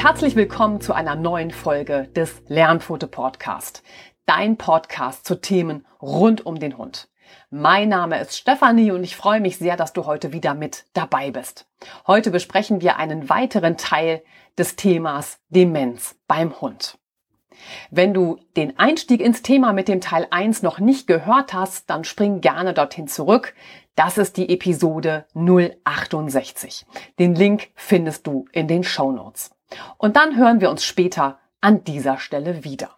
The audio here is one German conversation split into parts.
herzlich willkommen zu einer neuen Folge des Lernfoto Podcast. Dein Podcast zu Themen rund um den Hund. Mein Name ist Stefanie und ich freue mich sehr, dass du heute wieder mit dabei bist. Heute besprechen wir einen weiteren Teil des Themas Demenz beim Hund. Wenn du den Einstieg ins Thema mit dem Teil 1 noch nicht gehört hast, dann spring gerne dorthin zurück. Das ist die Episode 068. Den Link findest du in den Show Notes. Und dann hören wir uns später an dieser Stelle wieder.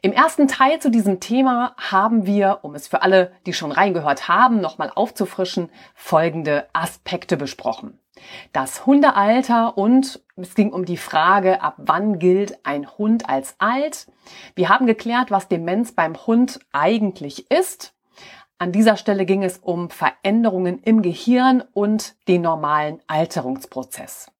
Im ersten Teil zu diesem Thema haben wir, um es für alle, die schon reingehört haben, nochmal aufzufrischen, folgende Aspekte besprochen. Das Hundealter und es ging um die Frage, ab wann gilt ein Hund als alt. Wir haben geklärt, was Demenz beim Hund eigentlich ist. An dieser Stelle ging es um Veränderungen im Gehirn und den normalen Alterungsprozess.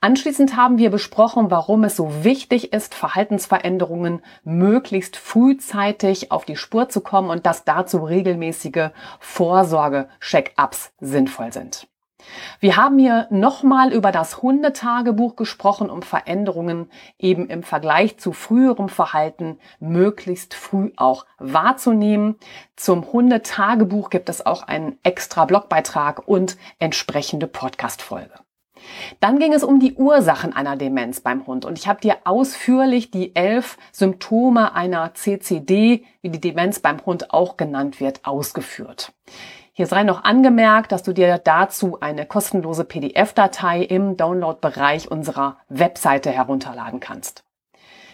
Anschließend haben wir besprochen, warum es so wichtig ist, Verhaltensveränderungen möglichst frühzeitig auf die Spur zu kommen und dass dazu regelmäßige Vorsorge-Check-ups sinnvoll sind. Wir haben hier nochmal über das Hundetagebuch gesprochen, um Veränderungen eben im Vergleich zu früherem Verhalten möglichst früh auch wahrzunehmen. Zum Hundetagebuch gibt es auch einen extra Blogbeitrag und entsprechende Podcast-Folge. Dann ging es um die Ursachen einer Demenz beim Hund und ich habe dir ausführlich die elf Symptome einer CCD, wie die Demenz beim Hund auch genannt wird, ausgeführt. Hier sei noch angemerkt, dass du dir dazu eine kostenlose PDF-Datei im Download-Bereich unserer Webseite herunterladen kannst.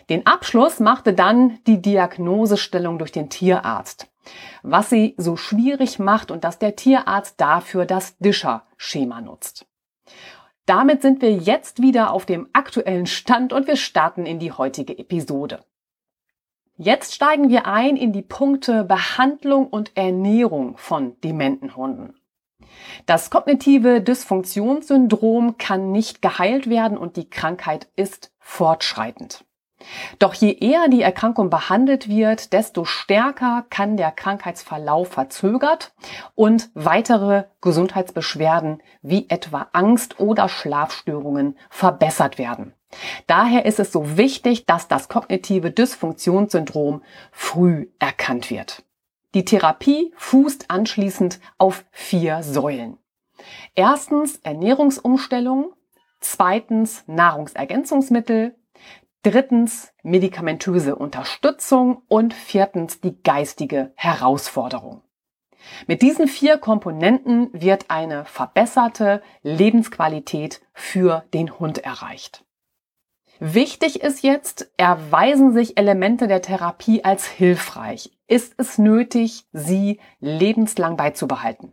Den Abschluss machte dann die Diagnosestellung durch den Tierarzt, was sie so schwierig macht und dass der Tierarzt dafür das Discher-Schema nutzt. Damit sind wir jetzt wieder auf dem aktuellen Stand und wir starten in die heutige Episode. Jetzt steigen wir ein in die Punkte Behandlung und Ernährung von dementen Hunden. Das kognitive Dysfunktionssyndrom kann nicht geheilt werden und die Krankheit ist fortschreitend. Doch je eher die Erkrankung behandelt wird, desto stärker kann der Krankheitsverlauf verzögert und weitere Gesundheitsbeschwerden wie etwa Angst oder Schlafstörungen verbessert werden. Daher ist es so wichtig, dass das kognitive Dysfunktionssyndrom früh erkannt wird. Die Therapie fußt anschließend auf vier Säulen. Erstens Ernährungsumstellung, zweitens Nahrungsergänzungsmittel, drittens medikamentöse Unterstützung und viertens die geistige Herausforderung. Mit diesen vier Komponenten wird eine verbesserte Lebensqualität für den Hund erreicht. Wichtig ist jetzt, erweisen sich Elemente der Therapie als hilfreich. Ist es nötig, sie lebenslang beizubehalten?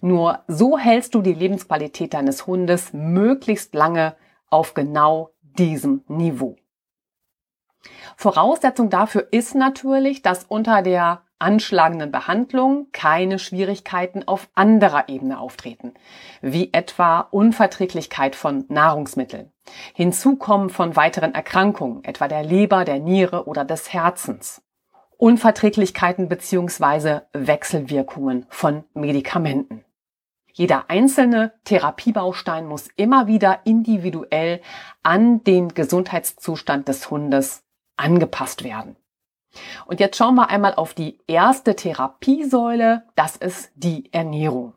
Nur so hältst du die Lebensqualität deines Hundes möglichst lange auf genau diesem Niveau. Voraussetzung dafür ist natürlich, dass unter der anschlagenden Behandlung keine Schwierigkeiten auf anderer Ebene auftreten, wie etwa Unverträglichkeit von Nahrungsmitteln. Hinzu kommen von weiteren Erkrankungen, etwa der Leber, der Niere oder des Herzens. Unverträglichkeiten bzw. Wechselwirkungen von Medikamenten. Jeder einzelne Therapiebaustein muss immer wieder individuell an den Gesundheitszustand des Hundes angepasst werden. Und jetzt schauen wir einmal auf die erste Therapiesäule, das ist die Ernährung.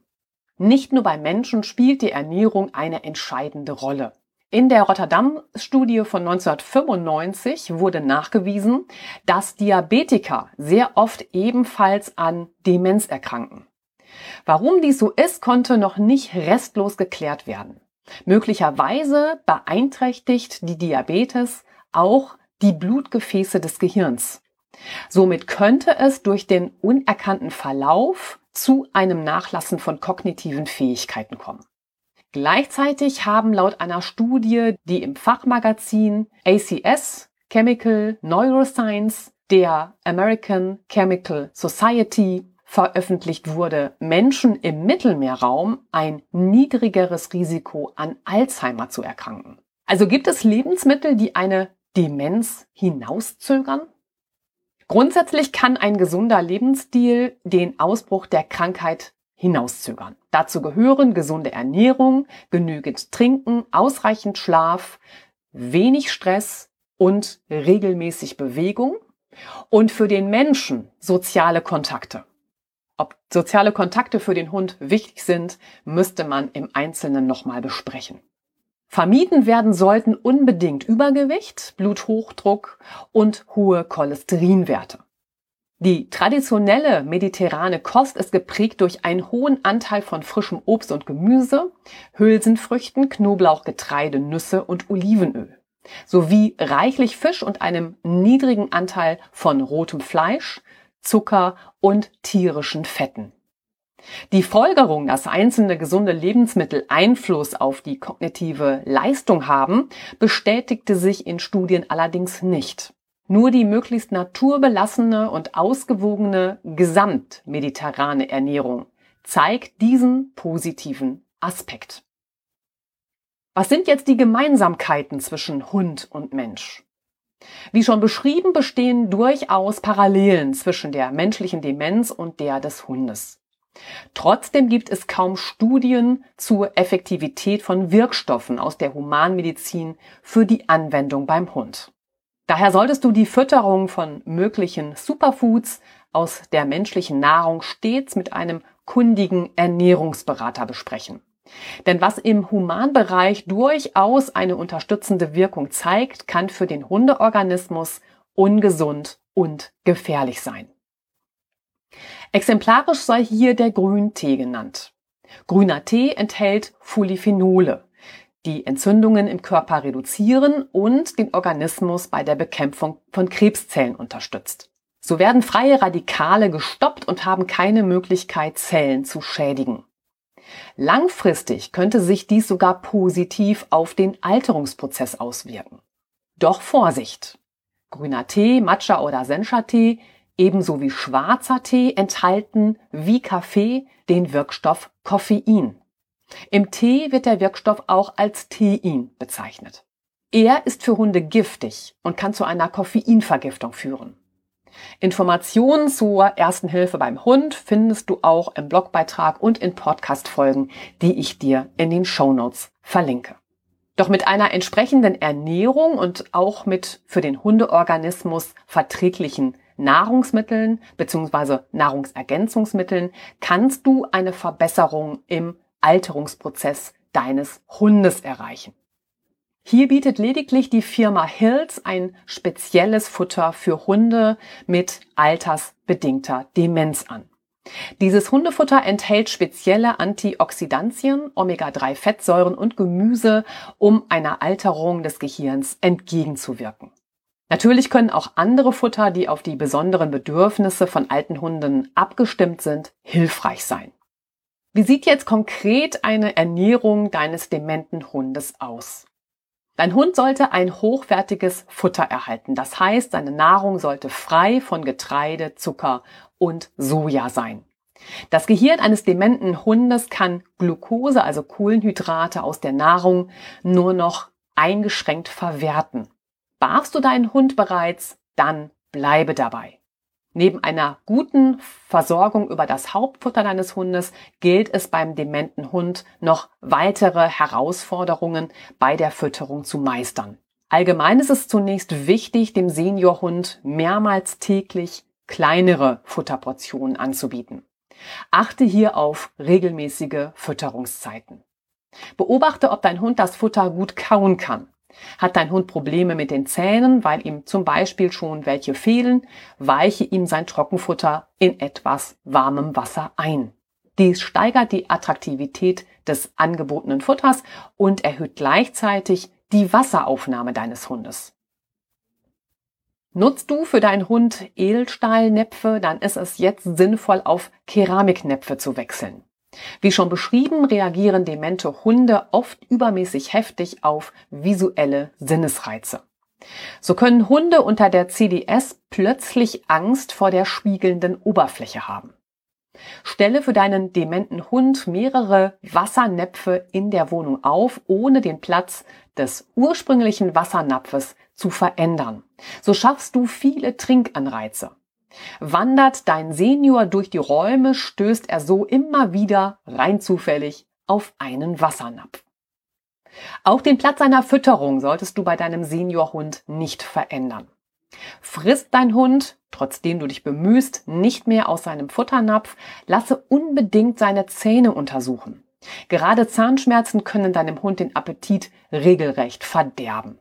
Nicht nur bei Menschen spielt die Ernährung eine entscheidende Rolle. In der Rotterdam-Studie von 1995 wurde nachgewiesen, dass Diabetiker sehr oft ebenfalls an Demenz erkranken. Warum dies so ist, konnte noch nicht restlos geklärt werden. Möglicherweise beeinträchtigt die Diabetes auch die Blutgefäße des Gehirns. Somit könnte es durch den unerkannten Verlauf zu einem Nachlassen von kognitiven Fähigkeiten kommen. Gleichzeitig haben laut einer Studie, die im Fachmagazin ACS Chemical Neuroscience der American Chemical Society veröffentlicht wurde, Menschen im Mittelmeerraum ein niedrigeres Risiko an Alzheimer zu erkranken. Also gibt es Lebensmittel, die eine Demenz hinauszögern? Grundsätzlich kann ein gesunder Lebensstil den Ausbruch der Krankheit hinauszögern. Dazu gehören gesunde Ernährung, genügend Trinken, ausreichend Schlaf, wenig Stress und regelmäßig Bewegung und für den Menschen soziale Kontakte. Ob soziale Kontakte für den Hund wichtig sind, müsste man im Einzelnen nochmal besprechen. Vermieden werden sollten unbedingt Übergewicht, Bluthochdruck und hohe Cholesterinwerte. Die traditionelle mediterrane Kost ist geprägt durch einen hohen Anteil von frischem Obst und Gemüse, Hülsenfrüchten, Knoblauch, Getreide, Nüsse und Olivenöl sowie reichlich Fisch und einem niedrigen Anteil von rotem Fleisch, Zucker und tierischen Fetten. Die Folgerung, dass einzelne gesunde Lebensmittel Einfluss auf die kognitive Leistung haben, bestätigte sich in Studien allerdings nicht. Nur die möglichst naturbelassene und ausgewogene gesamtmediterrane Ernährung zeigt diesen positiven Aspekt. Was sind jetzt die Gemeinsamkeiten zwischen Hund und Mensch? Wie schon beschrieben, bestehen durchaus Parallelen zwischen der menschlichen Demenz und der des Hundes. Trotzdem gibt es kaum Studien zur Effektivität von Wirkstoffen aus der Humanmedizin für die Anwendung beim Hund. Daher solltest du die Fütterung von möglichen Superfoods aus der menschlichen Nahrung stets mit einem kundigen Ernährungsberater besprechen. Denn was im Humanbereich durchaus eine unterstützende Wirkung zeigt, kann für den Hundeorganismus ungesund und gefährlich sein. Exemplarisch sei hier der Grüntee genannt. Grüner Tee enthält Polyphenole, die Entzündungen im Körper reduzieren und den Organismus bei der Bekämpfung von Krebszellen unterstützt. So werden freie Radikale gestoppt und haben keine Möglichkeit, Zellen zu schädigen. Langfristig könnte sich dies sogar positiv auf den Alterungsprozess auswirken. Doch Vorsicht! Grüner Tee, Matcha oder Sencha-Tee ebenso wie schwarzer Tee enthalten wie Kaffee den Wirkstoff Koffein. Im Tee wird der Wirkstoff auch als Tein bezeichnet. Er ist für Hunde giftig und kann zu einer Koffeinvergiftung führen. Informationen zur ersten Hilfe beim Hund findest du auch im Blogbeitrag und in Podcast-Folgen, die ich dir in den Show Notes verlinke. Doch mit einer entsprechenden Ernährung und auch mit für den Hundeorganismus verträglichen Nahrungsmitteln bzw. Nahrungsergänzungsmitteln kannst du eine Verbesserung im Alterungsprozess deines Hundes erreichen. Hier bietet lediglich die Firma Hills ein spezielles Futter für Hunde mit altersbedingter Demenz an. Dieses Hundefutter enthält spezielle Antioxidantien, Omega-3-Fettsäuren und Gemüse, um einer Alterung des Gehirns entgegenzuwirken. Natürlich können auch andere Futter, die auf die besonderen Bedürfnisse von alten Hunden abgestimmt sind, hilfreich sein. Wie sieht jetzt konkret eine Ernährung deines dementen Hundes aus? Dein Hund sollte ein hochwertiges Futter erhalten. Das heißt, seine Nahrung sollte frei von Getreide, Zucker und Soja sein. Das Gehirn eines dementen Hundes kann Glucose, also Kohlenhydrate aus der Nahrung, nur noch eingeschränkt verwerten. Barfst du deinen Hund bereits, dann bleibe dabei. Neben einer guten Versorgung über das Hauptfutter deines Hundes gilt es beim dementen Hund noch weitere Herausforderungen bei der Fütterung zu meistern. Allgemein ist es zunächst wichtig, dem Seniorhund mehrmals täglich kleinere Futterportionen anzubieten. Achte hier auf regelmäßige Fütterungszeiten. Beobachte, ob dein Hund das Futter gut kauen kann. Hat dein Hund Probleme mit den Zähnen, weil ihm zum Beispiel schon welche fehlen, weiche ihm sein Trockenfutter in etwas warmem Wasser ein. Dies steigert die Attraktivität des angebotenen Futters und erhöht gleichzeitig die Wasseraufnahme deines Hundes. Nutzt du für deinen Hund Edelstahlnäpfe, dann ist es jetzt sinnvoll, auf Keramiknäpfe zu wechseln. Wie schon beschrieben, reagieren demente Hunde oft übermäßig heftig auf visuelle Sinnesreize. So können Hunde unter der CDS plötzlich Angst vor der spiegelnden Oberfläche haben. Stelle für deinen dementen Hund mehrere Wassernäpfe in der Wohnung auf, ohne den Platz des ursprünglichen Wassernapfes zu verändern. So schaffst du viele Trinkanreize. Wandert dein Senior durch die Räume, stößt er so immer wieder rein zufällig auf einen Wassernapf. Auch den Platz seiner Fütterung solltest du bei deinem Seniorhund nicht verändern. Frisst dein Hund, trotzdem du dich bemühst, nicht mehr aus seinem Futternapf, lasse unbedingt seine Zähne untersuchen. Gerade Zahnschmerzen können deinem Hund den Appetit regelrecht verderben.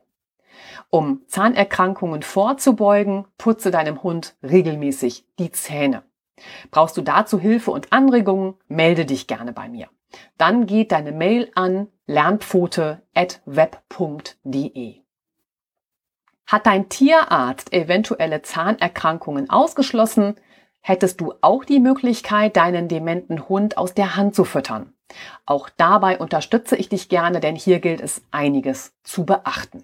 Um Zahnerkrankungen vorzubeugen, putze deinem Hund regelmäßig die Zähne. Brauchst du dazu Hilfe und Anregungen, melde dich gerne bei mir. Dann geht deine Mail an lernpfote.web.de. Hat dein Tierarzt eventuelle Zahnerkrankungen ausgeschlossen, hättest du auch die Möglichkeit, deinen dementen Hund aus der Hand zu füttern. Auch dabei unterstütze ich dich gerne, denn hier gilt es einiges zu beachten.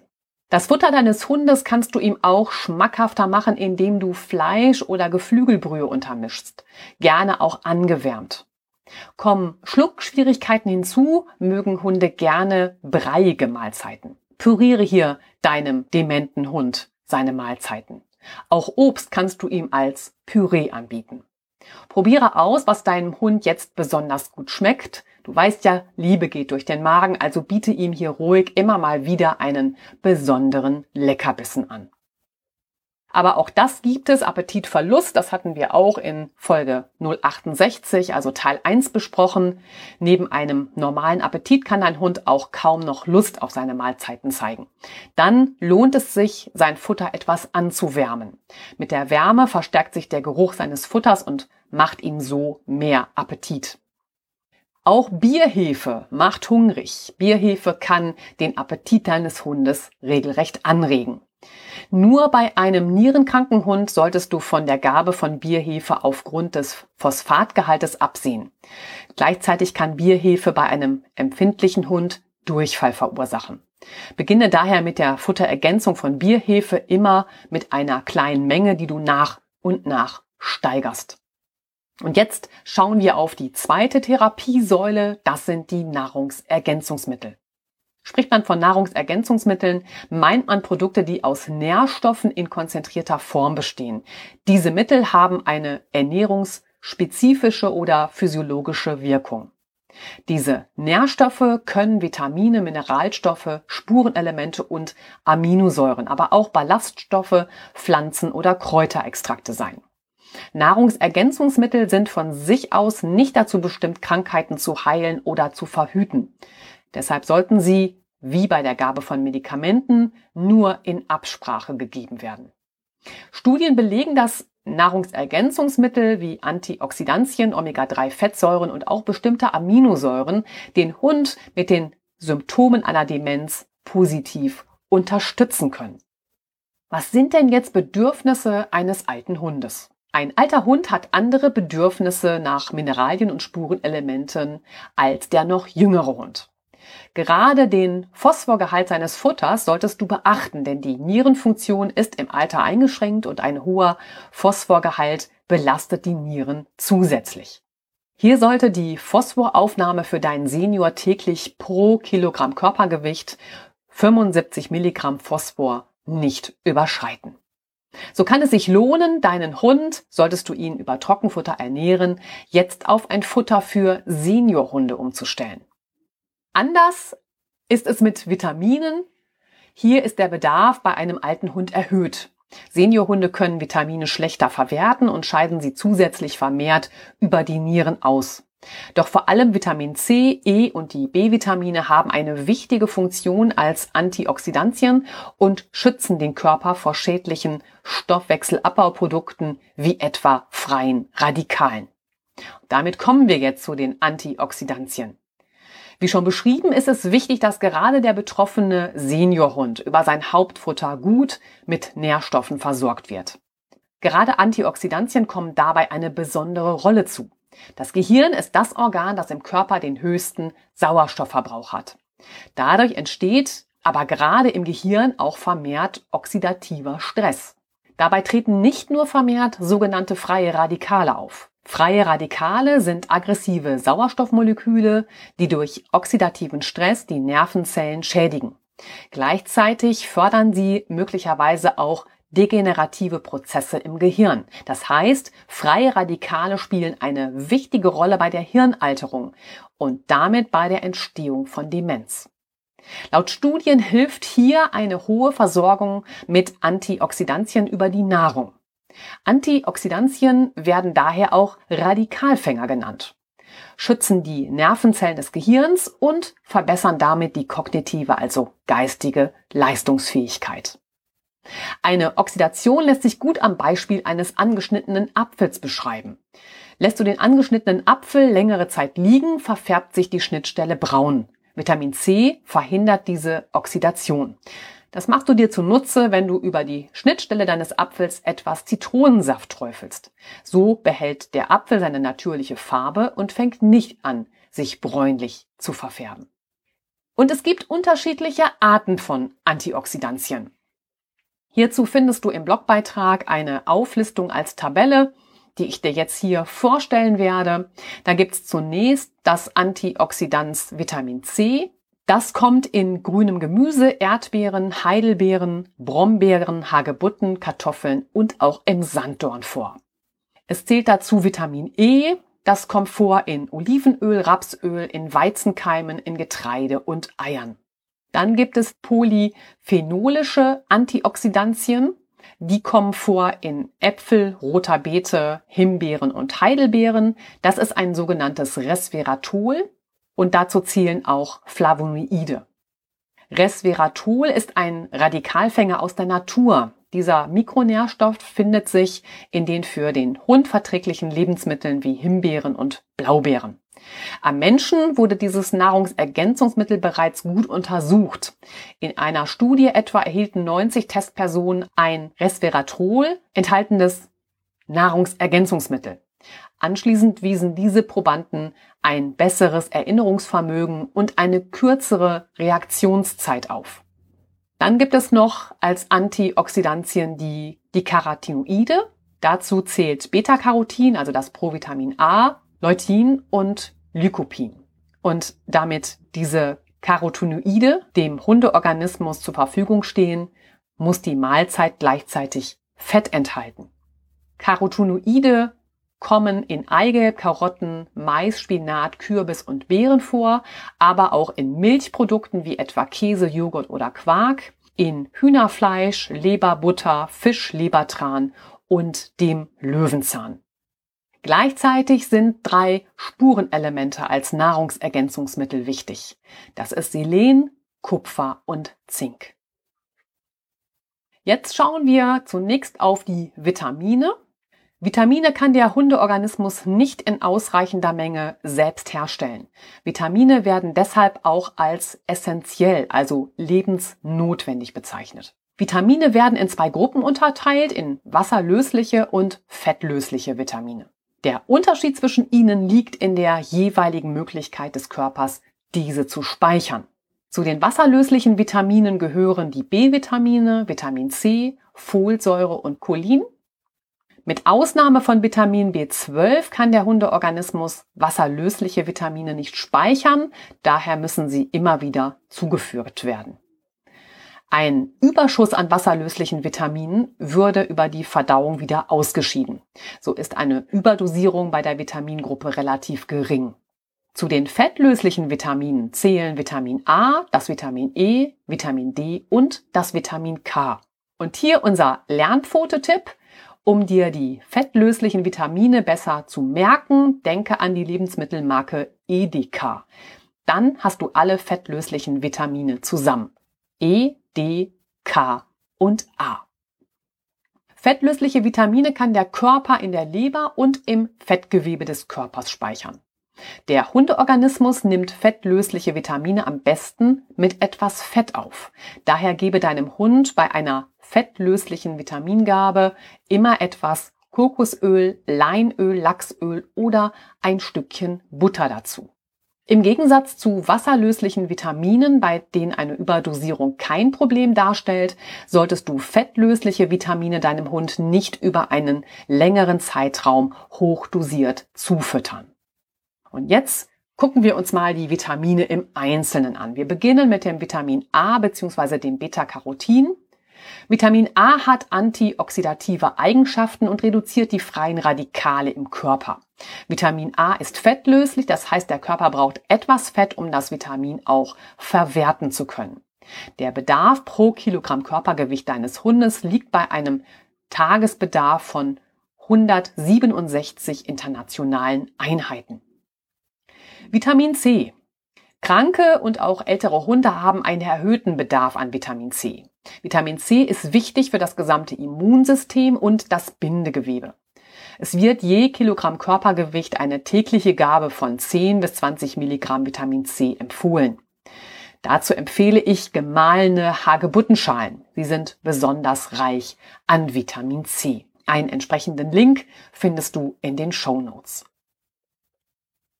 Das Futter deines Hundes kannst du ihm auch schmackhafter machen, indem du Fleisch oder Geflügelbrühe untermischst. Gerne auch angewärmt. Kommen Schluckschwierigkeiten hinzu, mögen Hunde gerne breiige Mahlzeiten. Püriere hier deinem dementen Hund seine Mahlzeiten. Auch Obst kannst du ihm als Püree anbieten. Probiere aus, was deinem Hund jetzt besonders gut schmeckt. Du weißt ja, Liebe geht durch den Magen, also biete ihm hier ruhig immer mal wieder einen besonderen Leckerbissen an. Aber auch das gibt es, Appetitverlust, das hatten wir auch in Folge 068, also Teil 1 besprochen. Neben einem normalen Appetit kann ein Hund auch kaum noch Lust auf seine Mahlzeiten zeigen. Dann lohnt es sich, sein Futter etwas anzuwärmen. Mit der Wärme verstärkt sich der Geruch seines Futters und macht ihm so mehr Appetit. Auch Bierhefe macht hungrig. Bierhefe kann den Appetit deines Hundes regelrecht anregen. Nur bei einem nierenkranken Hund solltest du von der Gabe von Bierhefe aufgrund des Phosphatgehaltes absehen. Gleichzeitig kann Bierhefe bei einem empfindlichen Hund Durchfall verursachen. Beginne daher mit der Futterergänzung von Bierhefe immer mit einer kleinen Menge, die du nach und nach steigerst. Und jetzt schauen wir auf die zweite Therapiesäule, das sind die Nahrungsergänzungsmittel. Spricht man von Nahrungsergänzungsmitteln, meint man Produkte, die aus Nährstoffen in konzentrierter Form bestehen. Diese Mittel haben eine ernährungsspezifische oder physiologische Wirkung. Diese Nährstoffe können Vitamine, Mineralstoffe, Spurenelemente und Aminosäuren, aber auch Ballaststoffe, Pflanzen oder Kräuterextrakte sein. Nahrungsergänzungsmittel sind von sich aus nicht dazu bestimmt, Krankheiten zu heilen oder zu verhüten. Deshalb sollten sie, wie bei der Gabe von Medikamenten, nur in Absprache gegeben werden. Studien belegen, dass Nahrungsergänzungsmittel wie Antioxidantien, Omega-3-Fettsäuren und auch bestimmte Aminosäuren den Hund mit den Symptomen einer Demenz positiv unterstützen können. Was sind denn jetzt Bedürfnisse eines alten Hundes? Ein alter Hund hat andere Bedürfnisse nach Mineralien und Spurenelementen als der noch jüngere Hund. Gerade den Phosphorgehalt seines Futters solltest du beachten, denn die Nierenfunktion ist im Alter eingeschränkt und ein hoher Phosphorgehalt belastet die Nieren zusätzlich. Hier sollte die Phosphoraufnahme für deinen Senior täglich pro Kilogramm Körpergewicht 75 Milligramm Phosphor nicht überschreiten. So kann es sich lohnen, deinen Hund, solltest du ihn über Trockenfutter ernähren, jetzt auf ein Futter für Seniorhunde umzustellen. Anders ist es mit Vitaminen. Hier ist der Bedarf bei einem alten Hund erhöht. Seniorhunde können Vitamine schlechter verwerten und scheiden sie zusätzlich vermehrt über die Nieren aus. Doch vor allem Vitamin C, E und die B-Vitamine haben eine wichtige Funktion als Antioxidantien und schützen den Körper vor schädlichen Stoffwechselabbauprodukten wie etwa freien Radikalen. Damit kommen wir jetzt zu den Antioxidantien. Wie schon beschrieben, ist es wichtig, dass gerade der betroffene Seniorhund über sein Hauptfutter gut mit Nährstoffen versorgt wird. Gerade Antioxidantien kommen dabei eine besondere Rolle zu. Das Gehirn ist das Organ, das im Körper den höchsten Sauerstoffverbrauch hat. Dadurch entsteht aber gerade im Gehirn auch vermehrt oxidativer Stress. Dabei treten nicht nur vermehrt sogenannte freie Radikale auf. Freie Radikale sind aggressive Sauerstoffmoleküle, die durch oxidativen Stress die Nervenzellen schädigen. Gleichzeitig fördern sie möglicherweise auch degenerative Prozesse im Gehirn. Das heißt, freie Radikale spielen eine wichtige Rolle bei der Hirnalterung und damit bei der Entstehung von Demenz. Laut Studien hilft hier eine hohe Versorgung mit Antioxidantien über die Nahrung. Antioxidantien werden daher auch Radikalfänger genannt, schützen die Nervenzellen des Gehirns und verbessern damit die kognitive, also geistige Leistungsfähigkeit. Eine Oxidation lässt sich gut am Beispiel eines angeschnittenen Apfels beschreiben. Lässt du den angeschnittenen Apfel längere Zeit liegen, verfärbt sich die Schnittstelle braun. Vitamin C verhindert diese Oxidation. Das machst du dir zunutze, wenn du über die Schnittstelle deines Apfels etwas Zitronensaft träufelst. So behält der Apfel seine natürliche Farbe und fängt nicht an, sich bräunlich zu verfärben. Und es gibt unterschiedliche Arten von Antioxidantien. Hierzu findest du im Blogbeitrag eine Auflistung als Tabelle, die ich dir jetzt hier vorstellen werde. Da gibt's zunächst das Antioxidans Vitamin C, das kommt in grünem Gemüse, Erdbeeren, Heidelbeeren, Brombeeren, Hagebutten, Kartoffeln und auch im Sanddorn vor. Es zählt dazu Vitamin E, das kommt vor in Olivenöl, Rapsöl, in Weizenkeimen, in Getreide und Eiern. Dann gibt es polyphenolische Antioxidantien. Die kommen vor in Äpfel, roter Beete, Himbeeren und Heidelbeeren. Das ist ein sogenanntes Resveratrol und dazu zählen auch Flavonoide. Resveratrol ist ein Radikalfänger aus der Natur. Dieser Mikronährstoff findet sich in den für den Hund verträglichen Lebensmitteln wie Himbeeren und Blaubeeren. Am Menschen wurde dieses Nahrungsergänzungsmittel bereits gut untersucht. In einer Studie etwa erhielten 90 Testpersonen ein Resveratrol enthaltenes Nahrungsergänzungsmittel. Anschließend wiesen diese Probanden ein besseres Erinnerungsvermögen und eine kürzere Reaktionszeit auf. Dann gibt es noch als Antioxidantien die, die Carotinoide. Dazu zählt Beta-Carotin, also das Provitamin A, Leutin und Lycopin. Und damit diese Carotinoide dem Hundeorganismus zur Verfügung stehen, muss die Mahlzeit gleichzeitig Fett enthalten. Carotinoide kommen in Eigelb, Karotten, Mais, Spinat, Kürbis und Beeren vor, aber auch in Milchprodukten wie etwa Käse, Joghurt oder Quark, in Hühnerfleisch, Leber, Butter, Fisch, Lebertran und dem Löwenzahn. Gleichzeitig sind drei Spurenelemente als Nahrungsergänzungsmittel wichtig. Das ist Selen, Kupfer und Zink. Jetzt schauen wir zunächst auf die Vitamine. Vitamine kann der Hundeorganismus nicht in ausreichender Menge selbst herstellen. Vitamine werden deshalb auch als essentiell, also lebensnotwendig bezeichnet. Vitamine werden in zwei Gruppen unterteilt, in wasserlösliche und fettlösliche Vitamine. Der Unterschied zwischen ihnen liegt in der jeweiligen Möglichkeit des Körpers, diese zu speichern. Zu den wasserlöslichen Vitaminen gehören die B-Vitamine, Vitamin C, Folsäure und Cholin mit Ausnahme von Vitamin B12 kann der Hundeorganismus wasserlösliche Vitamine nicht speichern, daher müssen sie immer wieder zugeführt werden. Ein Überschuss an wasserlöslichen Vitaminen würde über die Verdauung wieder ausgeschieden. So ist eine Überdosierung bei der Vitamingruppe relativ gering. Zu den fettlöslichen Vitaminen zählen Vitamin A, das Vitamin E, Vitamin D und das Vitamin K. Und hier unser Lernpfote-Tipp. Um dir die fettlöslichen Vitamine besser zu merken, denke an die Lebensmittelmarke EDK. Dann hast du alle fettlöslichen Vitamine zusammen. E, D, K und A. Fettlösliche Vitamine kann der Körper in der Leber und im Fettgewebe des Körpers speichern. Der Hundeorganismus nimmt fettlösliche Vitamine am besten mit etwas Fett auf. Daher gebe deinem Hund bei einer fettlöslichen Vitamingabe immer etwas Kokosöl, Leinöl, Lachsöl oder ein Stückchen Butter dazu. Im Gegensatz zu wasserlöslichen Vitaminen, bei denen eine Überdosierung kein Problem darstellt, solltest du fettlösliche Vitamine deinem Hund nicht über einen längeren Zeitraum hochdosiert zufüttern. Und jetzt gucken wir uns mal die Vitamine im Einzelnen an. Wir beginnen mit dem Vitamin A bzw. dem Beta-Carotin. Vitamin A hat antioxidative Eigenschaften und reduziert die freien Radikale im Körper. Vitamin A ist fettlöslich, das heißt, der Körper braucht etwas Fett, um das Vitamin auch verwerten zu können. Der Bedarf pro Kilogramm Körpergewicht deines Hundes liegt bei einem Tagesbedarf von 167 internationalen Einheiten. Vitamin C. Kranke und auch ältere Hunde haben einen erhöhten Bedarf an Vitamin C. Vitamin C ist wichtig für das gesamte Immunsystem und das Bindegewebe. Es wird je Kilogramm Körpergewicht eine tägliche Gabe von 10 bis 20 Milligramm Vitamin C empfohlen. Dazu empfehle ich gemahlene Hagebuttenschalen. Sie sind besonders reich an Vitamin C. Einen entsprechenden Link findest du in den Show Notes.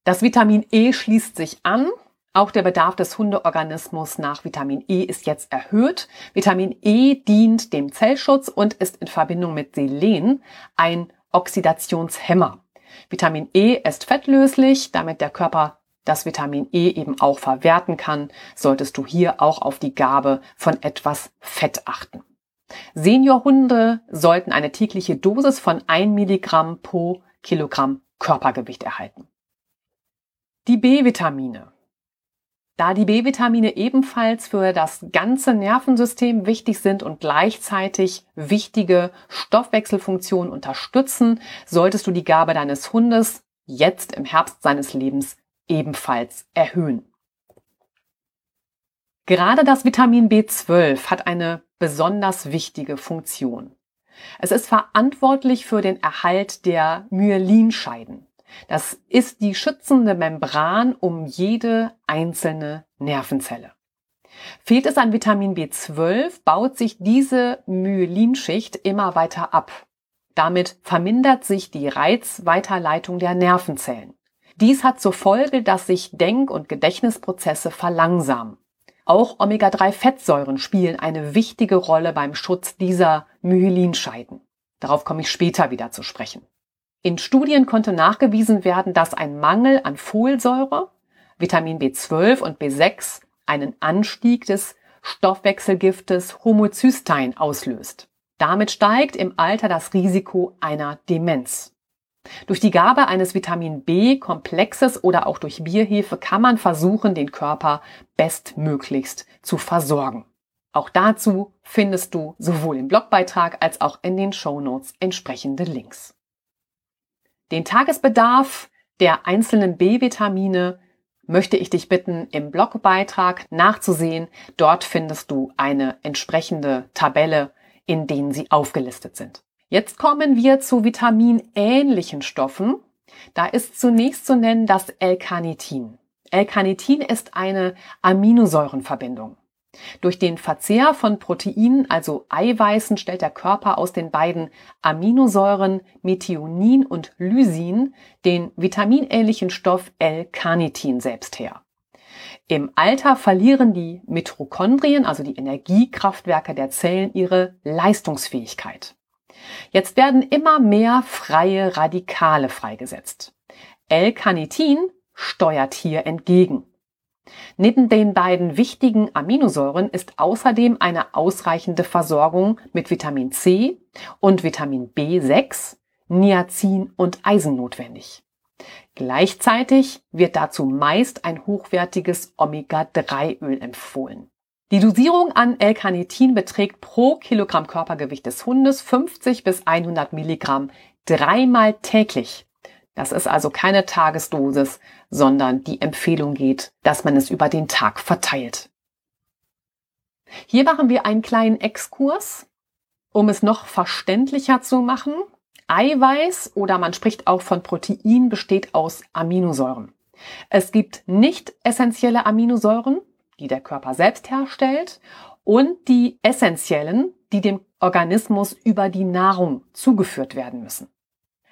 Das Vitamin E schließt sich an. Auch der Bedarf des Hundeorganismus nach Vitamin E ist jetzt erhöht. Vitamin E dient dem Zellschutz und ist in Verbindung mit Selen ein Oxidationshemmer. Vitamin E ist fettlöslich, damit der Körper das Vitamin E eben auch verwerten kann, solltest du hier auch auf die Gabe von etwas Fett achten. Seniorhunde sollten eine tägliche Dosis von 1 Milligramm pro Kilogramm Körpergewicht erhalten. Die B-Vitamine. Da die B-Vitamine ebenfalls für das ganze Nervensystem wichtig sind und gleichzeitig wichtige Stoffwechselfunktionen unterstützen, solltest du die Gabe deines Hundes jetzt im Herbst seines Lebens ebenfalls erhöhen. Gerade das Vitamin B12 hat eine besonders wichtige Funktion. Es ist verantwortlich für den Erhalt der Myelinscheiden. Das ist die schützende Membran um jede einzelne Nervenzelle. Fehlt es an Vitamin B12, baut sich diese Myelinschicht immer weiter ab. Damit vermindert sich die Reizweiterleitung der Nervenzellen. Dies hat zur Folge, dass sich Denk- und Gedächtnisprozesse verlangsamen. Auch Omega-3-Fettsäuren spielen eine wichtige Rolle beim Schutz dieser Myelinscheiden. Darauf komme ich später wieder zu sprechen. In Studien konnte nachgewiesen werden, dass ein Mangel an Folsäure, Vitamin B12 und B6 einen Anstieg des Stoffwechselgiftes Homocystein auslöst. Damit steigt im Alter das Risiko einer Demenz. Durch die Gabe eines Vitamin B-Komplexes oder auch durch Bierhefe kann man versuchen, den Körper bestmöglichst zu versorgen. Auch dazu findest du sowohl im Blogbeitrag als auch in den Shownotes entsprechende Links. Den Tagesbedarf der einzelnen B-Vitamine möchte ich dich bitten, im Blogbeitrag nachzusehen. Dort findest du eine entsprechende Tabelle, in denen sie aufgelistet sind. Jetzt kommen wir zu vitaminähnlichen Stoffen. Da ist zunächst zu nennen das L-Carnitin. L-Carnitin ist eine Aminosäurenverbindung. Durch den Verzehr von Proteinen, also Eiweißen, stellt der Körper aus den beiden Aminosäuren Methionin und Lysin den vitaminähnlichen Stoff L-Carnitin selbst her. Im Alter verlieren die Mitochondrien, also die Energiekraftwerke der Zellen, ihre Leistungsfähigkeit. Jetzt werden immer mehr freie Radikale freigesetzt. L-Carnitin steuert hier entgegen. Neben den beiden wichtigen Aminosäuren ist außerdem eine ausreichende Versorgung mit Vitamin C und Vitamin B6, Niacin und Eisen notwendig. Gleichzeitig wird dazu meist ein hochwertiges Omega-3-Öl empfohlen. Die Dosierung an L-Carnitin beträgt pro Kilogramm Körpergewicht des Hundes 50 bis 100 Milligramm dreimal täglich. Das ist also keine Tagesdosis, sondern die Empfehlung geht, dass man es über den Tag verteilt. Hier machen wir einen kleinen Exkurs, um es noch verständlicher zu machen. Eiweiß oder man spricht auch von Protein besteht aus Aminosäuren. Es gibt nicht essentielle Aminosäuren, die der Körper selbst herstellt und die essentiellen, die dem Organismus über die Nahrung zugeführt werden müssen.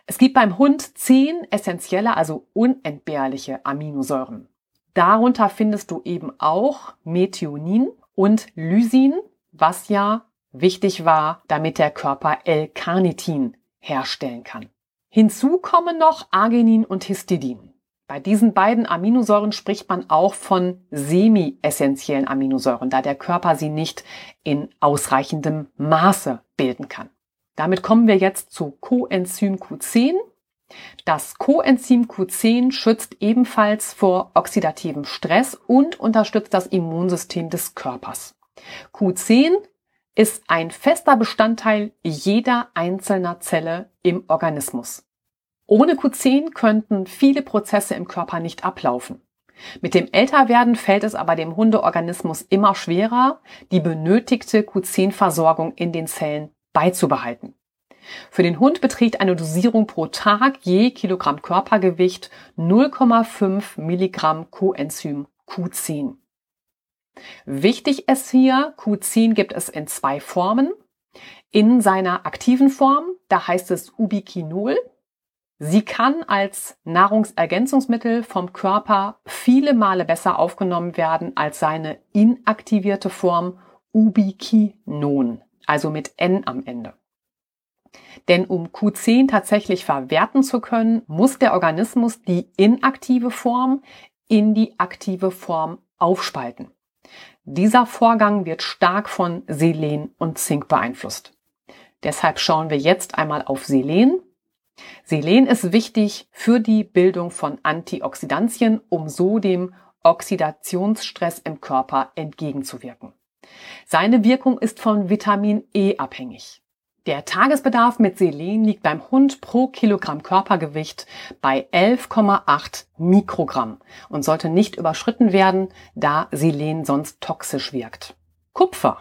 Es gibt beim Hund zehn essentielle, also unentbehrliche Aminosäuren. Darunter findest du eben auch Methionin und Lysin, was ja wichtig war, damit der Körper L-Carnitin herstellen kann. Hinzu kommen noch Arginin und Histidin. Bei diesen beiden Aminosäuren spricht man auch von semi-essentiellen Aminosäuren, da der Körper sie nicht in ausreichendem Maße bilden kann. Damit kommen wir jetzt zu Coenzym Q10. Das Coenzym Q10 schützt ebenfalls vor oxidativem Stress und unterstützt das Immunsystem des Körpers. Q10 ist ein fester Bestandteil jeder einzelner Zelle im Organismus. Ohne Q10 könnten viele Prozesse im Körper nicht ablaufen. Mit dem Älterwerden fällt es aber dem Hundeorganismus immer schwerer, die benötigte Q10-Versorgung in den Zellen beizubehalten. Für den Hund beträgt eine Dosierung pro Tag je Kilogramm Körpergewicht 0,5 Milligramm Coenzym Q10. Wichtig ist hier, Q10 gibt es in zwei Formen. In seiner aktiven Form, da heißt es Ubiquinol. Sie kann als Nahrungsergänzungsmittel vom Körper viele Male besser aufgenommen werden als seine inaktivierte Form Ubiquinon, also mit N am Ende. Denn um Q10 tatsächlich verwerten zu können, muss der Organismus die inaktive Form in die aktive Form aufspalten. Dieser Vorgang wird stark von Selen und Zink beeinflusst. Deshalb schauen wir jetzt einmal auf Selen. Selen ist wichtig für die Bildung von Antioxidantien, um so dem Oxidationsstress im Körper entgegenzuwirken. Seine Wirkung ist von Vitamin E abhängig. Der Tagesbedarf mit Selen liegt beim Hund pro Kilogramm Körpergewicht bei 11,8 Mikrogramm und sollte nicht überschritten werden, da Selen sonst toxisch wirkt. Kupfer.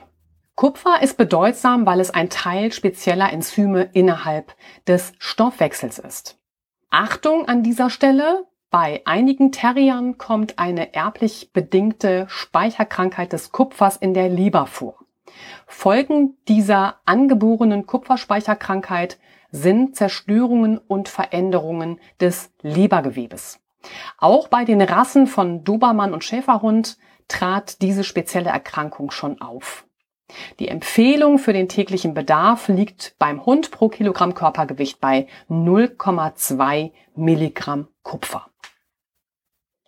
Kupfer ist bedeutsam, weil es ein Teil spezieller Enzyme innerhalb des Stoffwechsels ist. Achtung an dieser Stelle, bei einigen Terriern kommt eine erblich bedingte Speicherkrankheit des Kupfers in der Leber vor. Folgen dieser angeborenen Kupferspeicherkrankheit sind Zerstörungen und Veränderungen des Lebergewebes. Auch bei den Rassen von Dobermann und Schäferhund trat diese spezielle Erkrankung schon auf. Die Empfehlung für den täglichen Bedarf liegt beim Hund pro Kilogramm Körpergewicht bei 0,2 Milligramm Kupfer.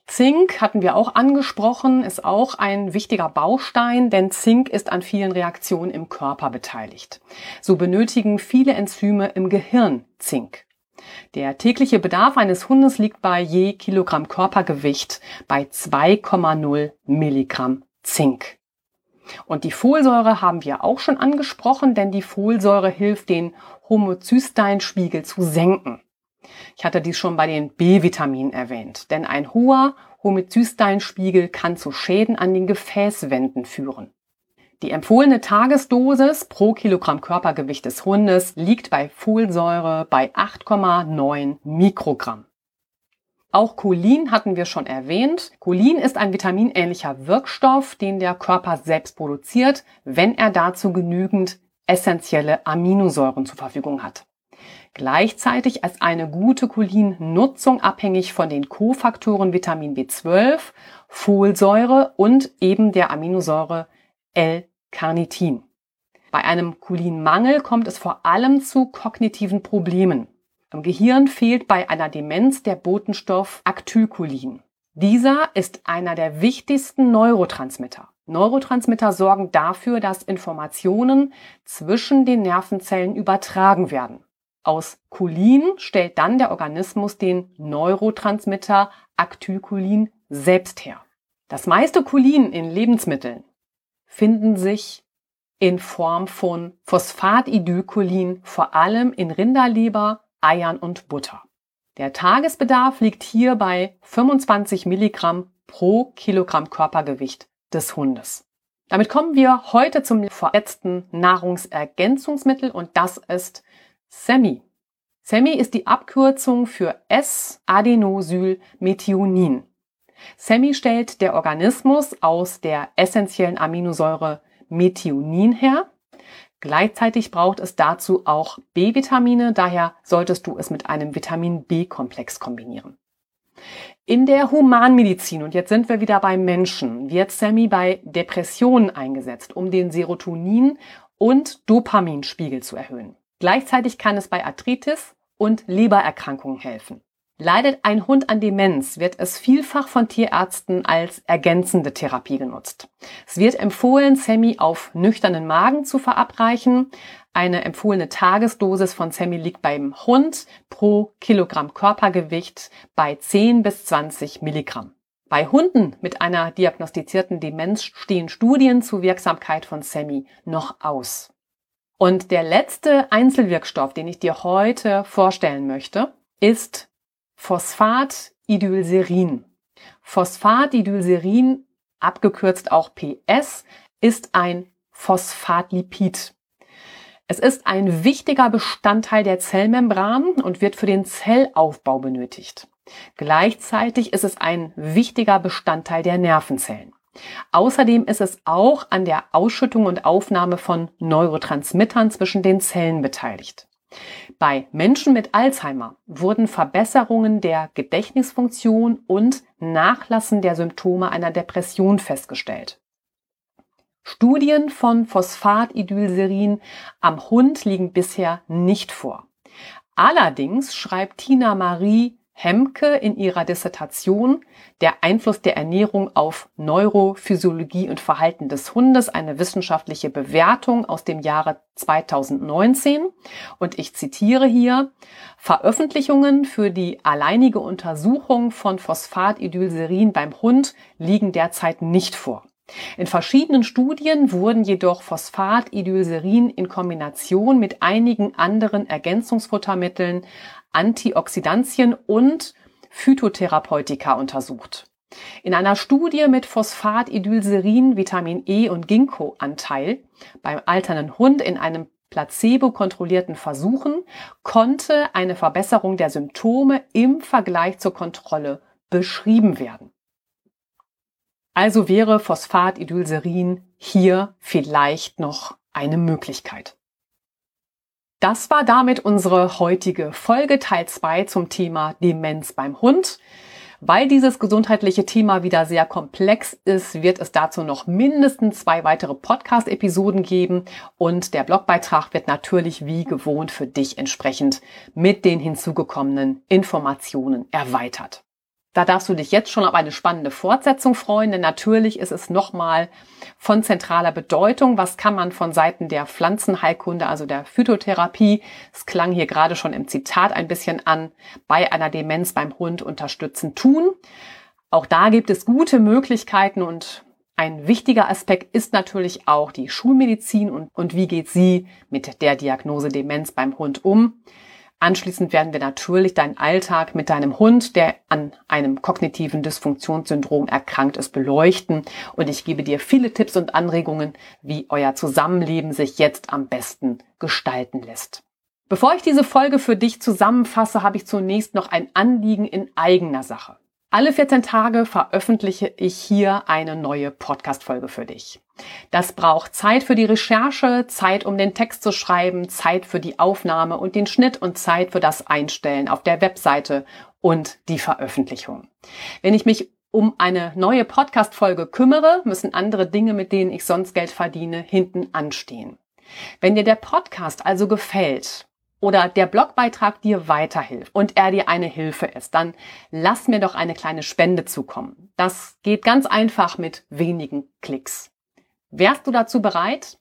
Zink hatten wir auch angesprochen, ist auch ein wichtiger Baustein, denn Zink ist an vielen Reaktionen im Körper beteiligt. So benötigen viele Enzyme im Gehirn Zink. Der tägliche Bedarf eines Hundes liegt bei je Kilogramm Körpergewicht bei 2,0 Milligramm Zink. Und die Folsäure haben wir auch schon angesprochen, denn die Folsäure hilft, den Homozysteinspiegel zu senken. Ich hatte dies schon bei den B-Vitaminen erwähnt, denn ein hoher Homozysteinspiegel kann zu Schäden an den Gefäßwänden führen. Die empfohlene Tagesdosis pro Kilogramm Körpergewicht des Hundes liegt bei Folsäure bei 8,9 Mikrogramm. Auch Cholin hatten wir schon erwähnt. Cholin ist ein vitaminähnlicher Wirkstoff, den der Körper selbst produziert, wenn er dazu genügend essentielle Aminosäuren zur Verfügung hat. Gleichzeitig ist eine gute Cholinnutzung abhängig von den Kofaktoren Vitamin B12, Folsäure und eben der Aminosäure L-Carnitin. Bei einem Cholinmangel kommt es vor allem zu kognitiven Problemen. Im Gehirn fehlt bei einer Demenz der Botenstoff Actylcholin. Dieser ist einer der wichtigsten Neurotransmitter. Neurotransmitter sorgen dafür, dass Informationen zwischen den Nervenzellen übertragen werden. Aus Cholin stellt dann der Organismus den Neurotransmitter Actylcholin selbst her. Das meiste Cholin in Lebensmitteln finden sich in Form von Phosphatidylcholin, vor allem in Rinderleber, Eiern und Butter. Der Tagesbedarf liegt hier bei 25 Milligramm pro Kilogramm Körpergewicht des Hundes. Damit kommen wir heute zum vorletzten Nahrungsergänzungsmittel und das ist SEMI. SEMI ist die Abkürzung für S-Adenosylmethionin. SEMI stellt der Organismus aus der essentiellen Aminosäure Methionin her. Gleichzeitig braucht es dazu auch B-Vitamine, daher solltest du es mit einem Vitamin B-Komplex kombinieren. In der Humanmedizin, und jetzt sind wir wieder beim Menschen, wird SEMI bei Depressionen eingesetzt, um den Serotonin- und Dopaminspiegel zu erhöhen. Gleichzeitig kann es bei Arthritis und Lebererkrankungen helfen. Leidet ein Hund an Demenz, wird es vielfach von Tierärzten als ergänzende Therapie genutzt. Es wird empfohlen, Semi auf nüchternen Magen zu verabreichen. Eine empfohlene Tagesdosis von Semi liegt beim Hund pro Kilogramm Körpergewicht bei 10 bis 20 Milligramm. Bei Hunden mit einer diagnostizierten Demenz stehen Studien zur Wirksamkeit von Semi noch aus. Und der letzte Einzelwirkstoff, den ich dir heute vorstellen möchte, ist Phosphatidylserin. Phosphatidylserin, abgekürzt auch PS, ist ein Phosphatlipid. Es ist ein wichtiger Bestandteil der Zellmembran und wird für den Zellaufbau benötigt. Gleichzeitig ist es ein wichtiger Bestandteil der Nervenzellen. Außerdem ist es auch an der Ausschüttung und Aufnahme von Neurotransmittern zwischen den Zellen beteiligt. Bei Menschen mit Alzheimer wurden Verbesserungen der Gedächtnisfunktion und Nachlassen der Symptome einer Depression festgestellt. Studien von Phosphatidylserin am Hund liegen bisher nicht vor. Allerdings schreibt Tina Marie Hemke in ihrer Dissertation Der Einfluss der Ernährung auf Neurophysiologie und Verhalten des Hundes eine wissenschaftliche Bewertung aus dem Jahre 2019 und ich zitiere hier Veröffentlichungen für die alleinige Untersuchung von Phosphatidylserin beim Hund liegen derzeit nicht vor. In verschiedenen Studien wurden jedoch Phosphatidylserin in Kombination mit einigen anderen Ergänzungsfuttermitteln Antioxidantien und Phytotherapeutika untersucht. In einer Studie mit Phosphatidylserin, Vitamin E und Ginkgo-Anteil beim alternden Hund in einem placebo-kontrollierten Versuchen konnte eine Verbesserung der Symptome im Vergleich zur Kontrolle beschrieben werden. Also wäre Phosphatidylserin hier vielleicht noch eine Möglichkeit. Das war damit unsere heutige Folge Teil 2 zum Thema Demenz beim Hund. Weil dieses gesundheitliche Thema wieder sehr komplex ist, wird es dazu noch mindestens zwei weitere Podcast-Episoden geben und der Blogbeitrag wird natürlich wie gewohnt für dich entsprechend mit den hinzugekommenen Informationen erweitert. Da darfst du dich jetzt schon auf eine spannende Fortsetzung freuen, denn natürlich ist es nochmal von zentraler Bedeutung. Was kann man von Seiten der Pflanzenheilkunde, also der Phytotherapie, es klang hier gerade schon im Zitat ein bisschen an, bei einer Demenz beim Hund unterstützen tun? Auch da gibt es gute Möglichkeiten und ein wichtiger Aspekt ist natürlich auch die Schulmedizin und, und wie geht sie mit der Diagnose Demenz beim Hund um. Anschließend werden wir natürlich deinen Alltag mit deinem Hund, der an einem kognitiven Dysfunktionssyndrom erkrankt ist, beleuchten. Und ich gebe dir viele Tipps und Anregungen, wie euer Zusammenleben sich jetzt am besten gestalten lässt. Bevor ich diese Folge für dich zusammenfasse, habe ich zunächst noch ein Anliegen in eigener Sache. Alle 14 Tage veröffentliche ich hier eine neue Podcast-Folge für dich. Das braucht Zeit für die Recherche, Zeit, um den Text zu schreiben, Zeit für die Aufnahme und den Schnitt und Zeit für das Einstellen auf der Webseite und die Veröffentlichung. Wenn ich mich um eine neue Podcast-Folge kümmere, müssen andere Dinge, mit denen ich sonst Geld verdiene, hinten anstehen. Wenn dir der Podcast also gefällt oder der Blogbeitrag dir weiterhilft und er dir eine Hilfe ist, dann lass mir doch eine kleine Spende zukommen. Das geht ganz einfach mit wenigen Klicks. Wärst du dazu bereit?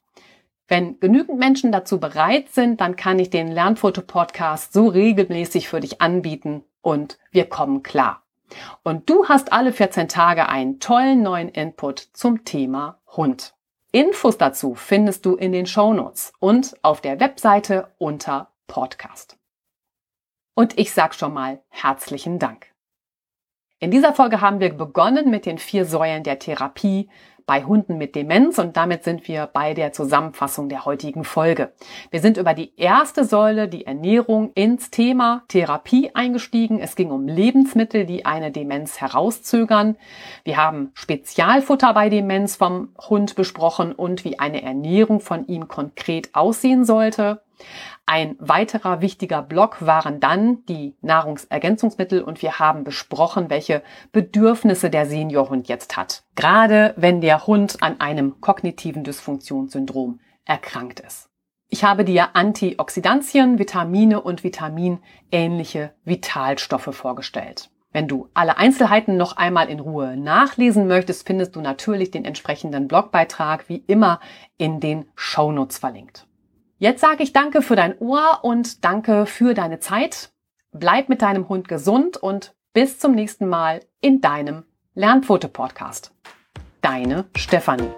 Wenn genügend Menschen dazu bereit sind, dann kann ich den Lernfoto-Podcast so regelmäßig für dich anbieten und wir kommen klar. Und du hast alle 14 Tage einen tollen neuen Input zum Thema Hund. Infos dazu findest du in den Shownotes und auf der Webseite unter Podcast. Und ich sag schon mal herzlichen Dank. In dieser Folge haben wir begonnen mit den vier Säulen der Therapie bei Hunden mit Demenz und damit sind wir bei der Zusammenfassung der heutigen Folge. Wir sind über die erste Säule, die Ernährung, ins Thema Therapie eingestiegen. Es ging um Lebensmittel, die eine Demenz herauszögern. Wir haben Spezialfutter bei Demenz vom Hund besprochen und wie eine Ernährung von ihm konkret aussehen sollte. Ein weiterer wichtiger Block waren dann die Nahrungsergänzungsmittel und wir haben besprochen, welche Bedürfnisse der Seniorhund jetzt hat. Gerade wenn der Hund an einem kognitiven Dysfunktionssyndrom erkrankt ist. Ich habe dir Antioxidantien, Vitamine und vitaminähnliche Vitalstoffe vorgestellt. Wenn du alle Einzelheiten noch einmal in Ruhe nachlesen möchtest, findest du natürlich den entsprechenden Blogbeitrag wie immer in den Shownotes verlinkt. Jetzt sage ich danke für dein Ohr und danke für deine Zeit. Bleib mit deinem Hund gesund und bis zum nächsten Mal in deinem Lernpfote Podcast. Deine Stefanie.